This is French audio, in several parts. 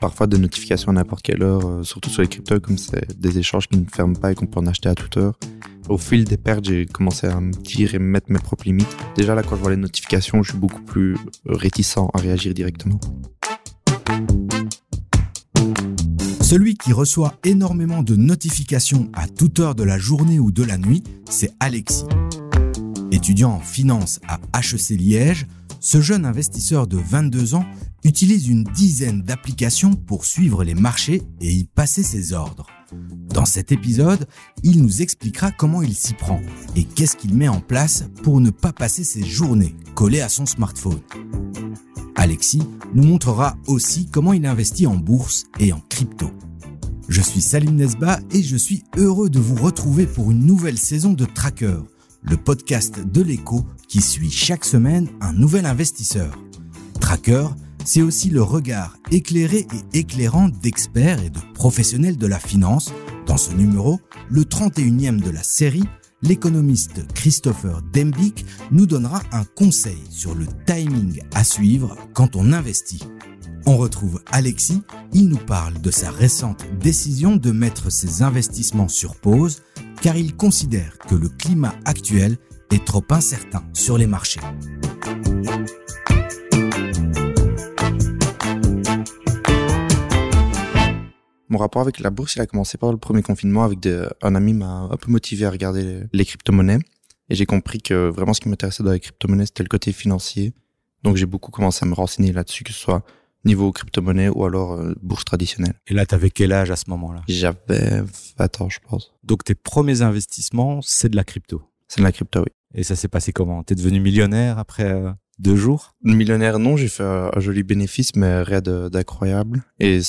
parfois des notifications à n'importe quelle heure, euh, surtout sur les cryptos, comme c'est des échanges qui ne ferment pas et qu'on peut en acheter à toute heure. Au fil des pertes, j'ai commencé à me dire et me mettre mes propres limites. Déjà là, quand je vois les notifications, je suis beaucoup plus réticent à réagir directement. Celui qui reçoit énormément de notifications à toute heure de la journée ou de la nuit, c'est Alexis. Étudiant en finance à HEC Liège, ce jeune investisseur de 22 ans utilise une dizaine d'applications pour suivre les marchés et y passer ses ordres. Dans cet épisode, il nous expliquera comment il s'y prend et qu'est-ce qu'il met en place pour ne pas passer ses journées collées à son smartphone. Alexis nous montrera aussi comment il investit en bourse et en crypto. Je suis Salim Nesba et je suis heureux de vous retrouver pour une nouvelle saison de Tracker, le podcast de l'écho qui suit chaque semaine un nouvel investisseur. Tracker, c'est aussi le regard éclairé et éclairant d'experts et de professionnels de la finance. Dans ce numéro, le 31e de la série, l'économiste Christopher Dembik nous donnera un conseil sur le timing à suivre quand on investit. On retrouve Alexis, il nous parle de sa récente décision de mettre ses investissements sur pause car il considère que le climat actuel est trop incertain sur les marchés. Mon rapport avec la bourse, il a commencé par le premier confinement avec un ami m'a un peu motivé à regarder les, crypto-monnaies. Et j'ai compris que vraiment ce qui m'intéressait dans les crypto-monnaies, c'était le côté financier. Donc j'ai beaucoup commencé à me renseigner là-dessus, que ce soit niveau crypto-monnaie ou alors euh, bourse traditionnelle. Et là, tu avais quel âge à ce moment-là? J'avais 20 ans, je pense. Donc tes premiers investissements, c'est de la crypto? C'est de la crypto, oui. Et ça s'est passé comment? T'es devenu millionnaire après euh, deux jours? Millionnaire, non. J'ai fait un joli bénéfice, mais rien d'incroyable. Et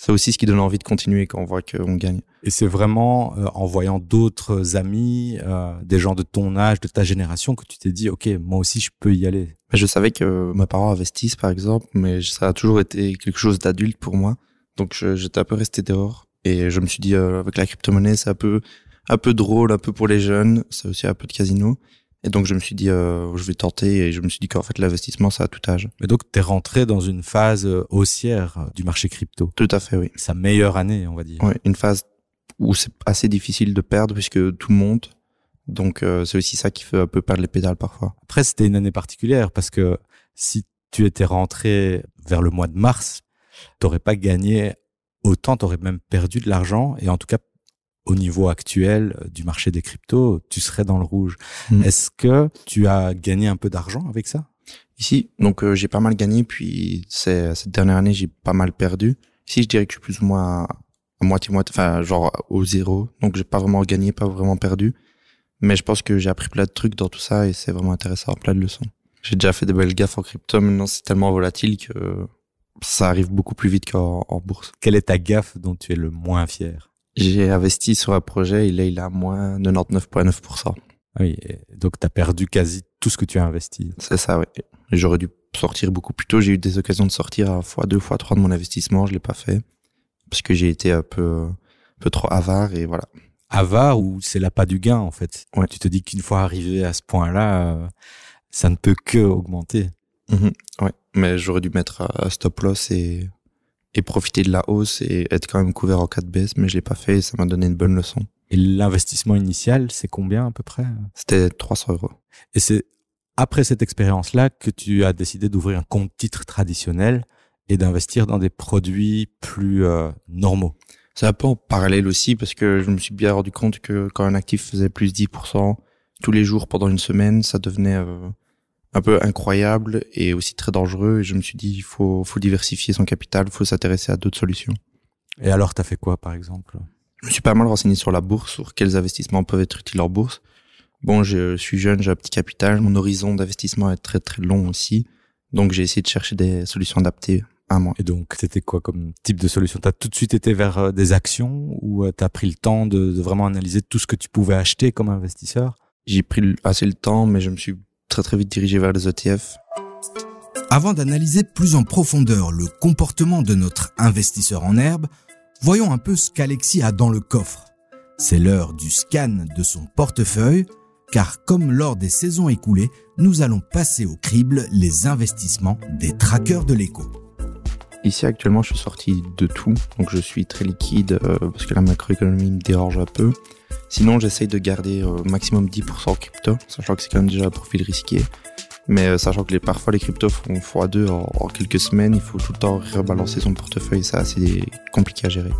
c'est aussi ce qui donne envie de continuer quand on voit qu'on gagne. Et c'est vraiment euh, en voyant d'autres amis, euh, des gens de ton âge, de ta génération, que tu t'es dit, OK, moi aussi, je peux y aller. Je savais que mes parents investissent, par exemple, mais ça a toujours été quelque chose d'adulte pour moi. Donc, j'étais un peu resté dehors. Et je me suis dit, euh, avec la crypto-monnaie, c'est un peu, un peu drôle, un peu pour les jeunes. C'est aussi un peu de casino. Et donc je me suis dit, euh, je vais tenter, et je me suis dit qu'en fait l'investissement, c'est à tout âge. Mais donc tu es rentré dans une phase euh, haussière euh, du marché crypto. Tout à fait, oui. Sa meilleure année, on va dire. Oui, une phase où c'est assez difficile de perdre puisque tout monte. Donc c'est aussi ça qui fait un peu perdre les pédales parfois. Après, c'était une année particulière parce que si tu étais rentré vers le mois de mars, t'aurais pas gagné autant, t'aurais même perdu de l'argent et en tout cas au niveau actuel euh, du marché des cryptos, tu serais dans le rouge. Hmm. Est-ce que tu as gagné un peu d'argent avec ça? Ici, donc euh, j'ai pas mal gagné, puis cette dernière année j'ai pas mal perdu. Ici, je dirais que je suis plus ou moins à moitié moitié, enfin genre au zéro. Donc j'ai pas vraiment gagné, pas vraiment perdu. Mais je pense que j'ai appris plein de trucs dans tout ça et c'est vraiment intéressant, plein de leçons. J'ai déjà fait des belles gaffes en crypto, maintenant c'est tellement volatile que ça arrive beaucoup plus vite qu'en bourse. Quelle est ta gaffe dont tu es le moins fier? J'ai investi sur un projet, là, il a moins 99,9%. Oui, donc tu as perdu quasi tout ce que tu as investi. C'est ça, oui. J'aurais dû sortir beaucoup plus tôt. J'ai eu des occasions de sortir à fois deux, fois trois de mon investissement. Je l'ai pas fait parce que j'ai été un peu, un peu trop avare et voilà. Avare ou c'est pas du gain en fait. Ouais. Tu te dis qu'une fois arrivé à ce point-là, euh, ça ne peut que augmenter. Mmh ouais, mais j'aurais dû mettre un stop loss et et profiter de la hausse et être quand même couvert en cas de baisse, mais je l'ai pas fait et ça m'a donné une bonne leçon. Et l'investissement initial, c'est combien à peu près? C'était 300 euros. Et c'est après cette expérience-là que tu as décidé d'ouvrir un compte titre traditionnel et d'investir dans des produits plus euh, normaux. C'est un peu en parallèle aussi parce que je me suis bien rendu compte que quand un actif faisait plus 10% tous les jours pendant une semaine, ça devenait euh, un peu incroyable et aussi très dangereux. Et je me suis dit, il faut, faut diversifier son capital, il faut s'intéresser à d'autres solutions. Et alors, tu as fait quoi, par exemple? Je me suis pas mal renseigné sur la bourse, sur quels investissements peuvent être utiles en bourse. Bon, je suis jeune, j'ai un petit capital, mon horizon d'investissement est très très long aussi. Donc, j'ai essayé de chercher des solutions adaptées à moi. Et donc, c'était quoi comme type de solution? T'as tout de suite été vers euh, des actions ou euh, t'as pris le temps de, de vraiment analyser tout ce que tu pouvais acheter comme investisseur? J'ai pris assez le temps, mais je me suis très très vite dirigé vers les ETF. Avant d'analyser plus en profondeur le comportement de notre investisseur en herbe, voyons un peu ce qu'Alexis a dans le coffre. C'est l'heure du scan de son portefeuille, car comme lors des saisons écoulées, nous allons passer au crible les investissements des trackers de l'écho. Ici actuellement, je suis sorti de tout, donc je suis très liquide euh, parce que la macroéconomie me dérange un peu. Sinon, j'essaye de garder au maximum 10% crypto, sachant que c'est quand même déjà un profil risqué. Mais euh, sachant que parfois les cryptos font x2 en, en, quelques semaines, il faut tout le temps rebalancer son portefeuille, ça c'est compliqué à gérer.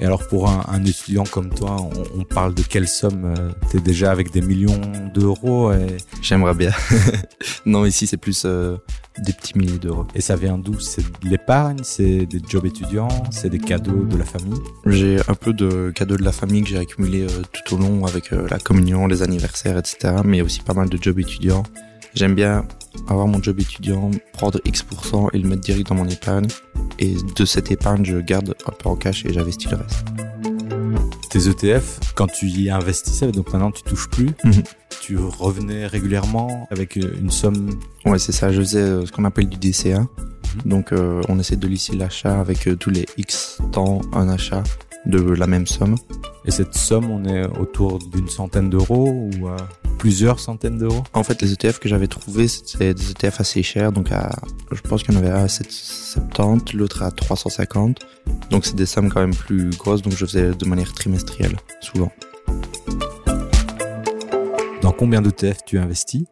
Et alors pour un, un étudiant comme toi, on, on, parle de quelle somme euh, T'es déjà avec des millions d'euros et... J'aimerais bien. non, ici c'est plus euh, des petits milliers d'euros. Et ça vient d'où? C'est de l'épargne? C'est des jobs étudiants? C'est des cadeaux de la famille? J'ai un peu de cadeaux de la famille que j'ai accumulé euh, tout au long avec euh, la communion, les anniversaires, etc. Mais aussi pas mal de jobs étudiants. J'aime bien avoir mon job étudiant, prendre X% et le mettre direct dans mon épargne. Et de cette épargne, je garde un peu en cash et j'investis le reste. Tes ETF, quand tu y investissais, donc maintenant tu touches plus, mm -hmm. tu revenais régulièrement avec une somme? Ouais, c'est ça, je faisais ce qu'on appelle du DCA. Mm -hmm. Donc euh, on essaie de lisser l'achat avec euh, tous les X temps un achat de la même somme. Et cette somme, on est autour d'une centaine d'euros ou euh, plusieurs centaines d'euros? En fait, les ETF que j'avais trouvés, c'était des ETF assez chers. Donc, à, je pense qu'il y en avait un à 770, l'autre à 350. Donc, c'est des sommes quand même plus grosses. Donc, je faisais de manière trimestrielle, souvent. Dans combien d'ETF tu investis?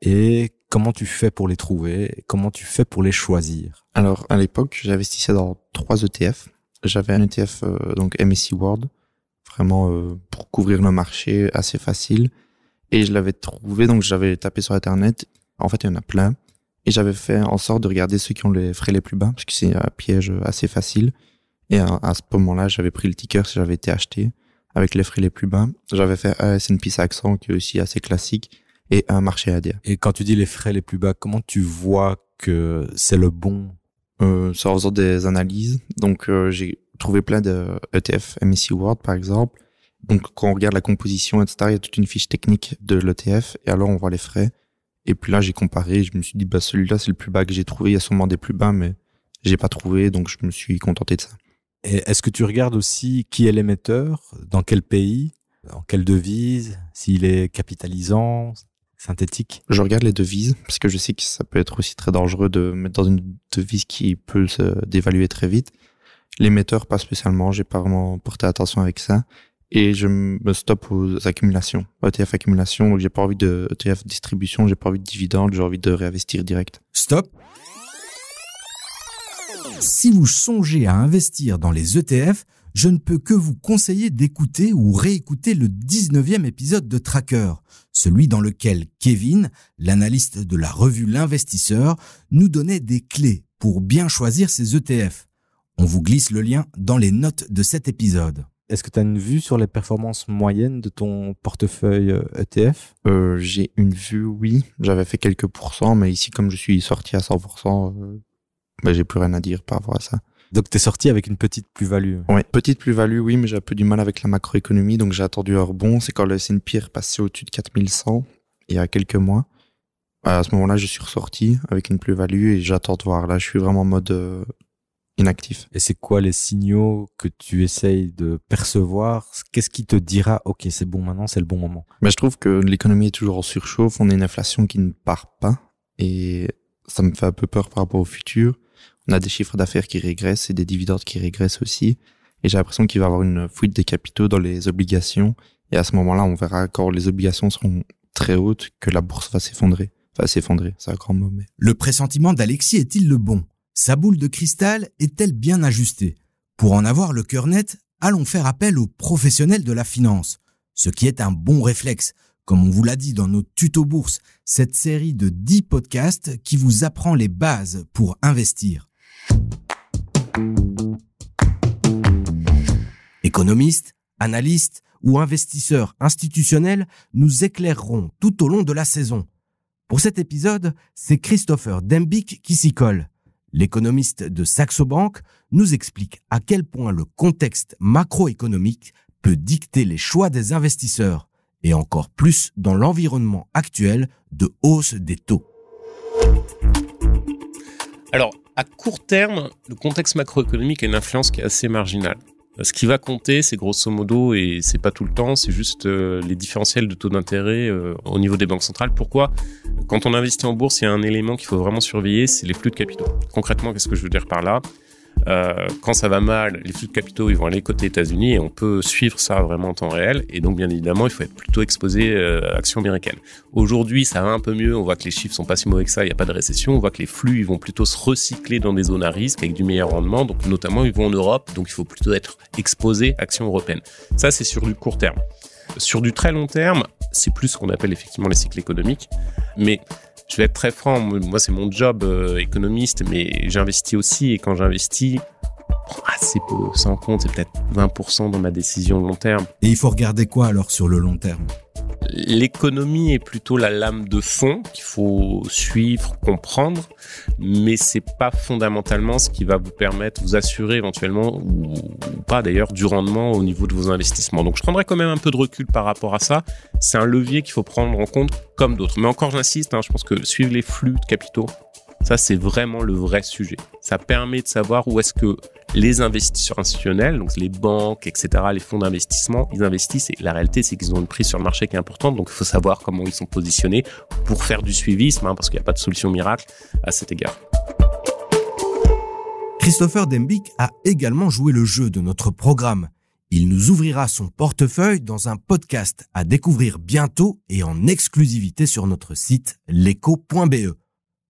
Et comment tu fais pour les trouver? Comment tu fais pour les choisir? Alors, à l'époque, j'investissais dans trois ETF. J'avais un ETF, euh, donc MSC World, vraiment euh, pour couvrir le marché assez facile. Et je l'avais trouvé, donc j'avais tapé sur Internet. En fait, il y en a plein. Et j'avais fait en sorte de regarder ceux qui ont les frais les plus bas, parce que c'est un piège assez facile. Et à, à ce moment-là, j'avais pris le ticker si j'avais été acheté avec les frais les plus bas. J'avais fait un S&P 500 qui est aussi assez classique et un marché ADR. Et quand tu dis les frais les plus bas, comment tu vois que c'est le bon euh, C'est en faisant des analyses. Donc, euh, j'ai trouvé plein de ETF, MSCI World par exemple. Donc, quand on regarde la composition, etc., il y a toute une fiche technique de l'ETF et alors on voit les frais. Et puis là, j'ai comparé, je me suis dit, bah, celui-là, c'est le plus bas que j'ai trouvé. Il y a sûrement des plus bas, mais j'ai pas trouvé, donc je me suis contenté de ça. Et est-ce que tu regardes aussi qui est l'émetteur, dans quel pays, en quelle devise, s'il est capitalisant, synthétique Je regarde les devises, parce que je sais que ça peut être aussi très dangereux de mettre dans une devise qui peut se dévaluer très vite. L'émetteur, pas spécialement, j'ai pas vraiment porté attention avec ça. Et je me stoppe aux accumulations, ETF accumulation, donc j'ai pas envie de ETF distribution, j'ai pas envie de dividendes, j'ai envie de réinvestir direct. Stop si vous songez à investir dans les ETF, je ne peux que vous conseiller d'écouter ou réécouter le 19e épisode de Tracker, celui dans lequel Kevin, l'analyste de la revue L'Investisseur, nous donnait des clés pour bien choisir ses ETF. On vous glisse le lien dans les notes de cet épisode. Est-ce que tu as une vue sur les performances moyennes de ton portefeuille ETF euh, J'ai une vue, oui. J'avais fait quelques pourcents, mais ici, comme je suis sorti à 100%, euh, ben, j'ai plus rien à dire par rapport à ça. Donc t'es sorti avec une petite plus-value. Oui, petite plus-value, oui, mais j'ai un peu du mal avec la macroéconomie, donc j'ai attendu un rebond. C'est quand le S&P est passé au-dessus de 4100 il y a quelques mois. À ce moment-là, je suis ressorti avec une plus-value et j'attends de voir. Là, je suis vraiment en mode euh, inactif. Et c'est quoi les signaux que tu essayes de percevoir? Qu'est-ce qui te dira, ok, c'est bon maintenant, c'est le bon moment? Mais je trouve que l'économie est toujours en surchauffe. On a une inflation qui ne part pas et ça me fait un peu peur par rapport au futur on a des chiffres d'affaires qui régressent et des dividendes qui régressent aussi. Et j'ai l'impression qu'il va y avoir une fuite des capitaux dans les obligations. Et à ce moment-là, on verra quand les obligations seront très hautes que la bourse va s'effondrer. Enfin, s'effondrer, c'est un grand mot, mais... Le pressentiment d'Alexis est-il le bon? Sa boule de cristal est-elle bien ajustée? Pour en avoir le cœur net, allons faire appel aux professionnels de la finance. Ce qui est un bon réflexe, comme on vous l'a dit dans nos tutos bourse, cette série de 10 podcasts qui vous apprend les bases pour investir. Économistes, analystes ou investisseurs institutionnels nous éclaireront tout au long de la saison. Pour cet épisode, c'est Christopher Dembick qui s'y colle. L'économiste de Saxo Bank nous explique à quel point le contexte macroéconomique peut dicter les choix des investisseurs et encore plus dans l'environnement actuel de hausse des taux. Alors, à court terme, le contexte macroéconomique a une influence qui est assez marginale. Ce qui va compter, c'est grosso modo, et c'est pas tout le temps, c'est juste euh, les différentiels de taux d'intérêt euh, au niveau des banques centrales. Pourquoi? Quand on investit en bourse, il y a un élément qu'il faut vraiment surveiller, c'est les flux de capitaux. Concrètement, qu'est-ce que je veux dire par là? Euh, quand ça va mal, les flux de capitaux ils vont aller côté États-Unis et on peut suivre ça vraiment en temps réel. Et donc bien évidemment, il faut être plutôt exposé euh, à actions américaines. Aujourd'hui, ça va un peu mieux. On voit que les chiffres sont pas si mauvais que ça. Il n'y a pas de récession. On voit que les flux ils vont plutôt se recycler dans des zones à risque avec du meilleur rendement. Donc notamment ils vont en Europe. Donc il faut plutôt être exposé à actions européennes. Ça c'est sur du court terme. Sur du très long terme, c'est plus ce qu'on appelle effectivement les cycles économiques. Mais je vais être très franc, moi c'est mon job euh, économiste, mais j'investis aussi et quand j'investis, assez peu, sans compte, c'est peut-être 20% dans ma décision long terme. Et il faut regarder quoi alors sur le long terme? L'économie est plutôt la lame de fond qu'il faut suivre, comprendre, mais c'est pas fondamentalement ce qui va vous permettre, vous assurer éventuellement ou, pas d'ailleurs du rendement au niveau de vos investissements. Donc je prendrai quand même un peu de recul par rapport à ça. C'est un levier qu'il faut prendre en compte comme d'autres. Mais encore j'insiste, hein, je pense que suivre les flux de capitaux, ça, c'est vraiment le vrai sujet. Ça permet de savoir où est-ce que les investisseurs institutionnels, donc les banques, etc., les fonds d'investissement, ils investissent et la réalité, c'est qu'ils ont une prise sur le marché qui est importante. Donc, il faut savoir comment ils sont positionnés pour faire du suivisme, hein, parce qu'il n'y a pas de solution miracle à cet égard. Christopher Dembick a également joué le jeu de notre programme. Il nous ouvrira son portefeuille dans un podcast à découvrir bientôt et en exclusivité sur notre site leco.be.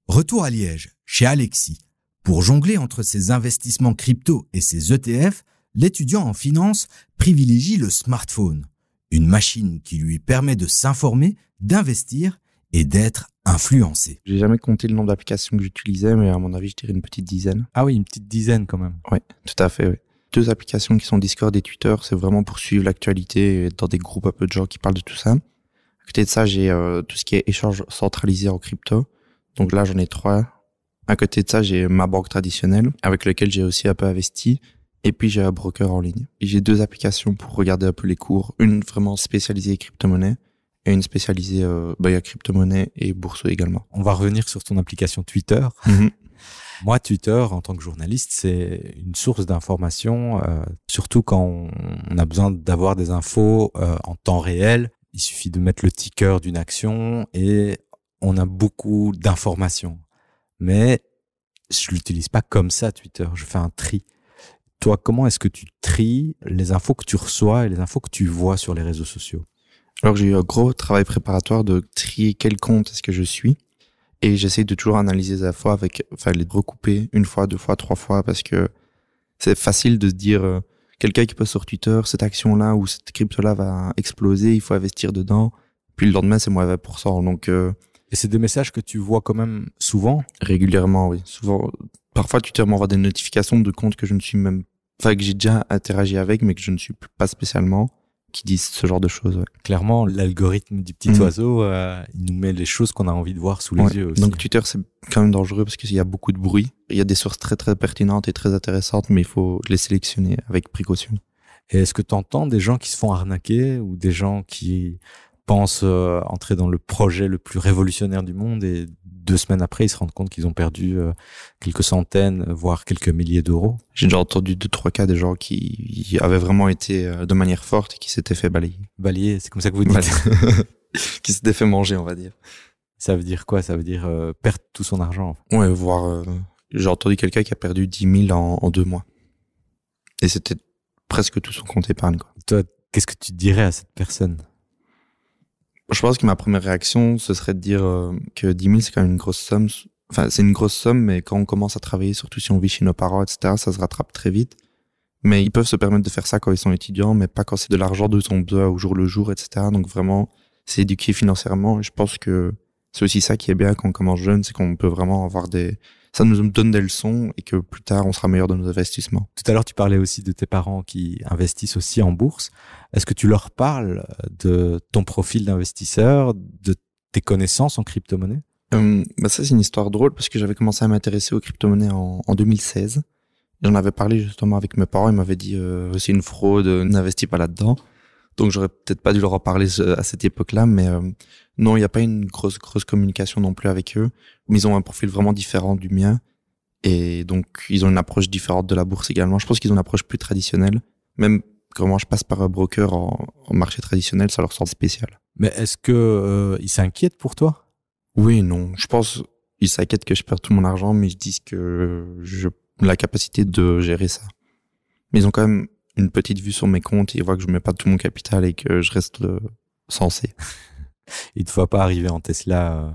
Retour à Liège, chez Alexis. Pour jongler entre ses investissements crypto et ses ETF, l'étudiant en finance privilégie le smartphone, une machine qui lui permet de s'informer, d'investir et d'être influencé. J'ai jamais compté le nombre d'applications que j'utilisais, mais à mon avis, je dirais une petite dizaine. Ah oui, une petite dizaine quand même. Oui, tout à fait. Oui. Deux applications qui sont Discord et Twitter, c'est vraiment pour suivre l'actualité et dans des groupes un peu de gens qui parlent de tout ça. À côté de ça, j'ai euh, tout ce qui est échange centralisé en crypto. Donc là, j'en ai trois. À côté de ça, j'ai ma banque traditionnelle avec laquelle j'ai aussi un peu investi. Et puis j'ai un broker en ligne. J'ai deux applications pour regarder un peu les cours. Une vraiment spécialisée crypto-monnaie et une spécialisée euh, bah, crypto-monnaie et bourse également. On va revenir sur ton application Twitter. Mhm. Moi, Twitter, en tant que journaliste, c'est une source d'information, euh, surtout quand on, a besoin d'avoir des infos euh, en temps réel. Il suffit de mettre le ticker d'une action et on a beaucoup d'informations. Mais je l'utilise pas comme ça, Twitter. Je fais un tri. Toi, comment est-ce que tu tries les infos que tu reçois et les infos que tu vois sur les réseaux sociaux? Alors, j'ai eu un gros travail préparatoire de trier quel compte est-ce que je suis. Et j'essaie de toujours analyser les infos avec, enfin, les recouper une fois, deux fois, trois fois parce que c'est facile de se dire, euh, quelqu'un qui poste sur Twitter, cette action-là ou cette crypto-là va exploser, il faut investir dedans. Puis le lendemain, c'est moins 20%. Donc, euh, et c'est des messages que tu vois quand même souvent? Régulièrement, oui. Souvent. Parfois, Twitter m'envoie des notifications de comptes que je ne suis même, enfin, que j'ai déjà interagi avec, mais que je ne suis pas spécialement, qui disent ce genre de choses. Clairement, l'algorithme du petit mhm. oiseau, euh, il nous met les choses qu'on a envie de voir sous les yeux aussi. Donc Twitter, c'est quand même dangereux parce qu'il y a beaucoup de bruit. Il y a des sources très très pertinentes et très intéressantes, mais il faut les sélectionner avec précaution. Et est-ce que tu entends des gens qui se font arnaquer ou des gens qui pensent euh, entrer dans le projet le plus révolutionnaire du monde et deux semaines après, ils se rendent compte qu'ils ont perdu euh, quelques centaines, voire quelques milliers d'euros. J'ai déjà entendu deux, trois cas de gens qui avaient vraiment été euh, de manière forte et qui s'étaient fait balayer. Balayer, c'est comme ça que vous dites. qui s'étaient fait manger, on va dire. Ça veut dire quoi? Ça veut dire perdre tout son argent. Ouais, voire j'ai entendu quelqu'un qui a perdu 10 000 en, en deux mois. Et c'était presque tout son compte épargne. Quoi. Toi, qu'est-ce que tu dirais à cette personne? Je pense que ma première réaction, ce serait de dire euh, que 10 000, c'est quand même une grosse somme. Enfin, c'est une grosse somme, mais quand on commence à travailler, surtout si on vit chez nos parents, etc., ça se rattrape très vite. Mais ils peuvent se permettre de faire ça quand ils sont étudiants, mais pas quand c'est de l'argent de son besoin au jour le jour, etc. Donc vraiment, c'est éduquer financièrement. Je pense que c'est aussi ça qui est bien quand on commence jeune, c'est qu'on peut vraiment avoir des, ça nous donne des leçons et que plus tard, on sera meilleur dans nos investissements. Tout à l'heure, tu parlais aussi de tes parents qui investissent aussi en bourse. Est-ce que tu leur parles de ton profil d'investisseur, de tes connaissances en crypto-monnaie? Euh, bah Ça, c'est une histoire drôle parce que j'avais commencé à m'intéresser aux crypto-monnaies en, en 2016. J'en avais parlé justement avec mes parents. Ils m'avaient dit euh, c'est une fraude, n'investis pas là-dedans. Donc j'aurais peut-être pas dû leur en parler à cette époque-là, mais euh, non, il n'y a pas une grosse grosse communication non plus avec eux. Mais ils ont un profil vraiment différent du mien, et donc ils ont une approche différente de la bourse également. Je pense qu'ils ont une approche plus traditionnelle, Même comment je passe par un broker en, marché traditionnel, ça leur sort spécial. Mais est-ce que euh, ils s'inquiètent pour toi? Oui, non. Je pense ils s'inquiètent que je perds tout mon argent, mais ils disent que j'ai la capacité de gérer ça. Mais ils ont quand même une petite vue sur mes comptes, ils voient que je mets pas tout mon capital et que je reste euh, censé. ils te voient pas arriver en Tesla, euh,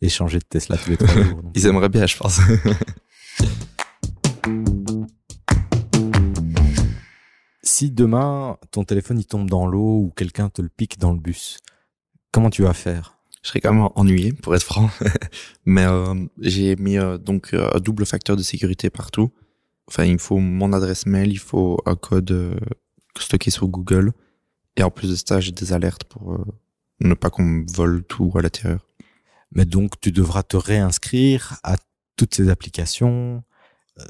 échanger de Tesla tous les trois jours. ils aimeraient bien, je pense. si demain ton téléphone il tombe dans l'eau ou quelqu'un te le pique dans le bus, comment tu vas faire? Je serais quand même ennuyé, pour être franc. Mais euh, j'ai mis euh, donc un double facteur de sécurité partout. Enfin, il faut mon adresse mail, il faut un code euh, stocké sur Google. Et en plus de ça, j'ai des alertes pour ne pas qu'on me vole tout à l'intérieur. Mais donc, tu devras te réinscrire à toutes ces applications,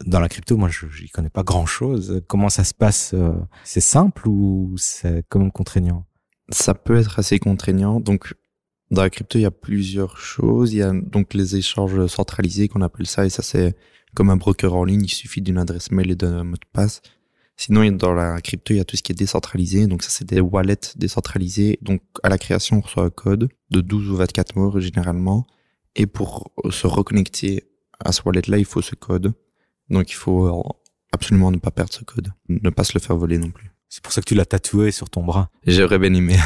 dans la crypto, moi, je n'y connais pas grand-chose. Comment ça se passe euh, C'est simple ou c'est quand même contraignant? Ça peut être assez contraignant. Donc, dans la crypto, il y a plusieurs choses. Il y a donc les échanges centralisés qu'on appelle ça, et ça, c'est comme un broker en ligne. Il suffit d'une adresse mail et d'un mot de passe. Sinon, dans la crypto, il y a tout ce qui est décentralisé. Donc, ça, c'est des wallets décentralisés. Donc, à la création, on reçoit un code de 12 ou 24 mots, généralement. Et pour se reconnecter à ce wallet-là, il faut ce code. Donc il faut absolument ne pas perdre ce code, ne pas se le faire voler non plus. C'est pour ça que tu l'as tatoué sur ton bras. J'aurais bien aimé.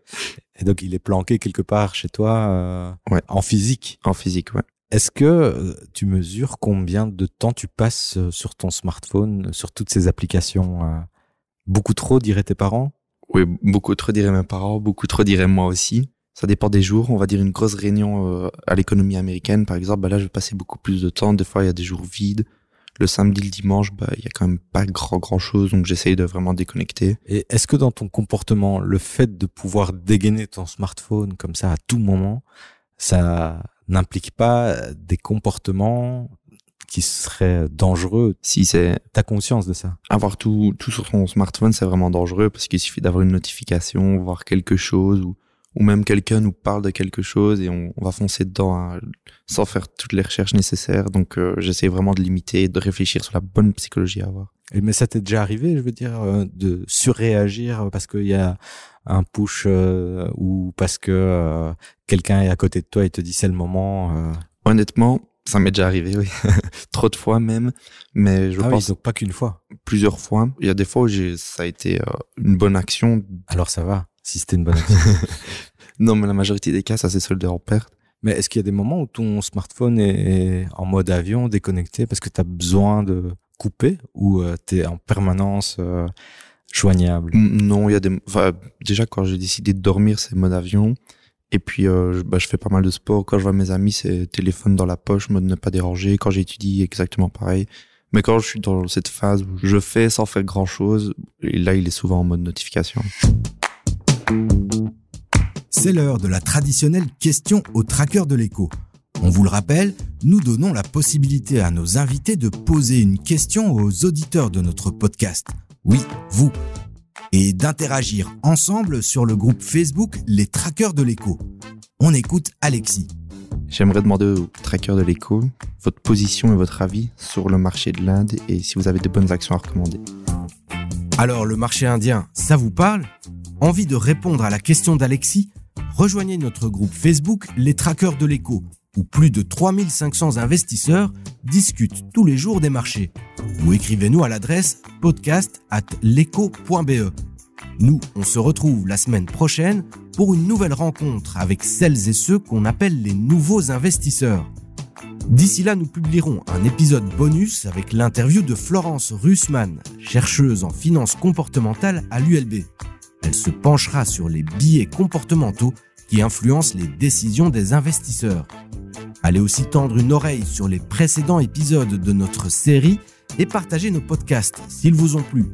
Et donc il est planqué quelque part chez toi euh, ouais. en physique. En physique, ouais. Est-ce que euh, tu mesures combien de temps tu passes euh, sur ton smartphone, sur toutes ces applications Beaucoup trop, diraient tes parents? Oui, beaucoup trop, diraient mes parents, beaucoup trop, diraient moi aussi. Ça dépend des jours. On va dire une grosse réunion à l'économie américaine, par exemple. Bah là, je vais passer beaucoup plus de temps. Des fois, il y a des jours vides le samedi, le dimanche, bah, il y a quand même pas grand grand chose, donc j'essaye de vraiment déconnecter. Et est-ce que dans ton comportement, le fait de pouvoir dégainer ton smartphone comme ça à tout moment, ça n'implique pas des comportements qui seraient dangereux si c'est ta conscience de ça? avoir tout tout sur son smartphone c'est vraiment dangereux parce qu'il suffit d'avoir une notification voir quelque chose ou ou même quelqu'un nous parle de quelque chose et on, va foncer dedans hein, sans faire toutes les recherches nécessaires. Donc euh, j'essaie vraiment de limiter, de réfléchir sur la bonne psychologie à avoir. Et mais ça t'est déjà arrivé, je veux dire, euh, de surréagir parce qu'il y a un push euh, ou parce que quelqu'un est à côté de toi et te dit c'est le moment. Honnêtement, ça m'est déjà arrivé, oui. Trop de fois même. Mais je ah pense. Oui, donc pas qu'une fois. Plusieurs fois. Il y a des fois où ça a été une bonne action. Alors ça va si c'était une bonne action. non, mais la majorité des cas, ça s'est soldé en perte. Mais est-ce qu'il y a des moments où ton smartphone est en mode avion, déconnecté, parce que tu as besoin de couper ou euh, tu es en permanence euh, joignable Non, il y a des... Enfin, déjà, quand j'ai décidé de dormir, c'est mode avion. Et puis, euh, bah, je fais pas mal de sport. Quand je vois mes amis, c'est téléphone dans la poche, mode ne pas déranger. Quand j'étudie, exactement pareil. Mais quand je suis dans cette phase où je fais sans faire grand chose, et là, il est souvent en mode notification. C'est l'heure de la traditionnelle question au tracker de l'écho. On vous le rappelle, nous donnons la possibilité à nos invités de poser une question aux auditeurs de notre podcast. Oui, vous. Et d'interagir ensemble sur le groupe Facebook Les Trackers de l'écho. On écoute Alexis. J'aimerais demander aux trackers de l'écho votre position et votre avis sur le marché de l'Inde et si vous avez de bonnes actions à recommander. Alors le marché indien, ça vous parle? Envie de répondre à la question d'Alexis? Rejoignez notre groupe Facebook Les Trackers de l'écho, où plus de 3500 investisseurs discutent tous les jours des marchés. Ou écrivez-nous à l'adresse podcast at leco.be. Nous, on se retrouve la semaine prochaine pour une nouvelle rencontre avec celles et ceux qu'on appelle les nouveaux investisseurs. D'ici là, nous publierons un épisode bonus avec l'interview de Florence Russmann, chercheuse en finance comportementale à l'ULB. Elle se penchera sur les biais comportementaux qui influencent les décisions des investisseurs. Allez aussi tendre une oreille sur les précédents épisodes de notre série et partagez nos podcasts s'ils vous ont plu.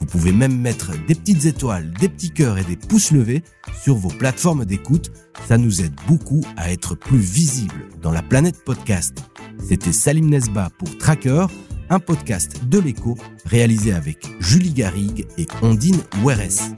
Vous pouvez même mettre des petites étoiles, des petits cœurs et des pouces levés sur vos plateformes d'écoute. Ça nous aide beaucoup à être plus visibles dans la planète podcast. C'était Salim Nesba pour Tracker, un podcast de l'écho réalisé avec Julie Garrigue et Ondine Weres.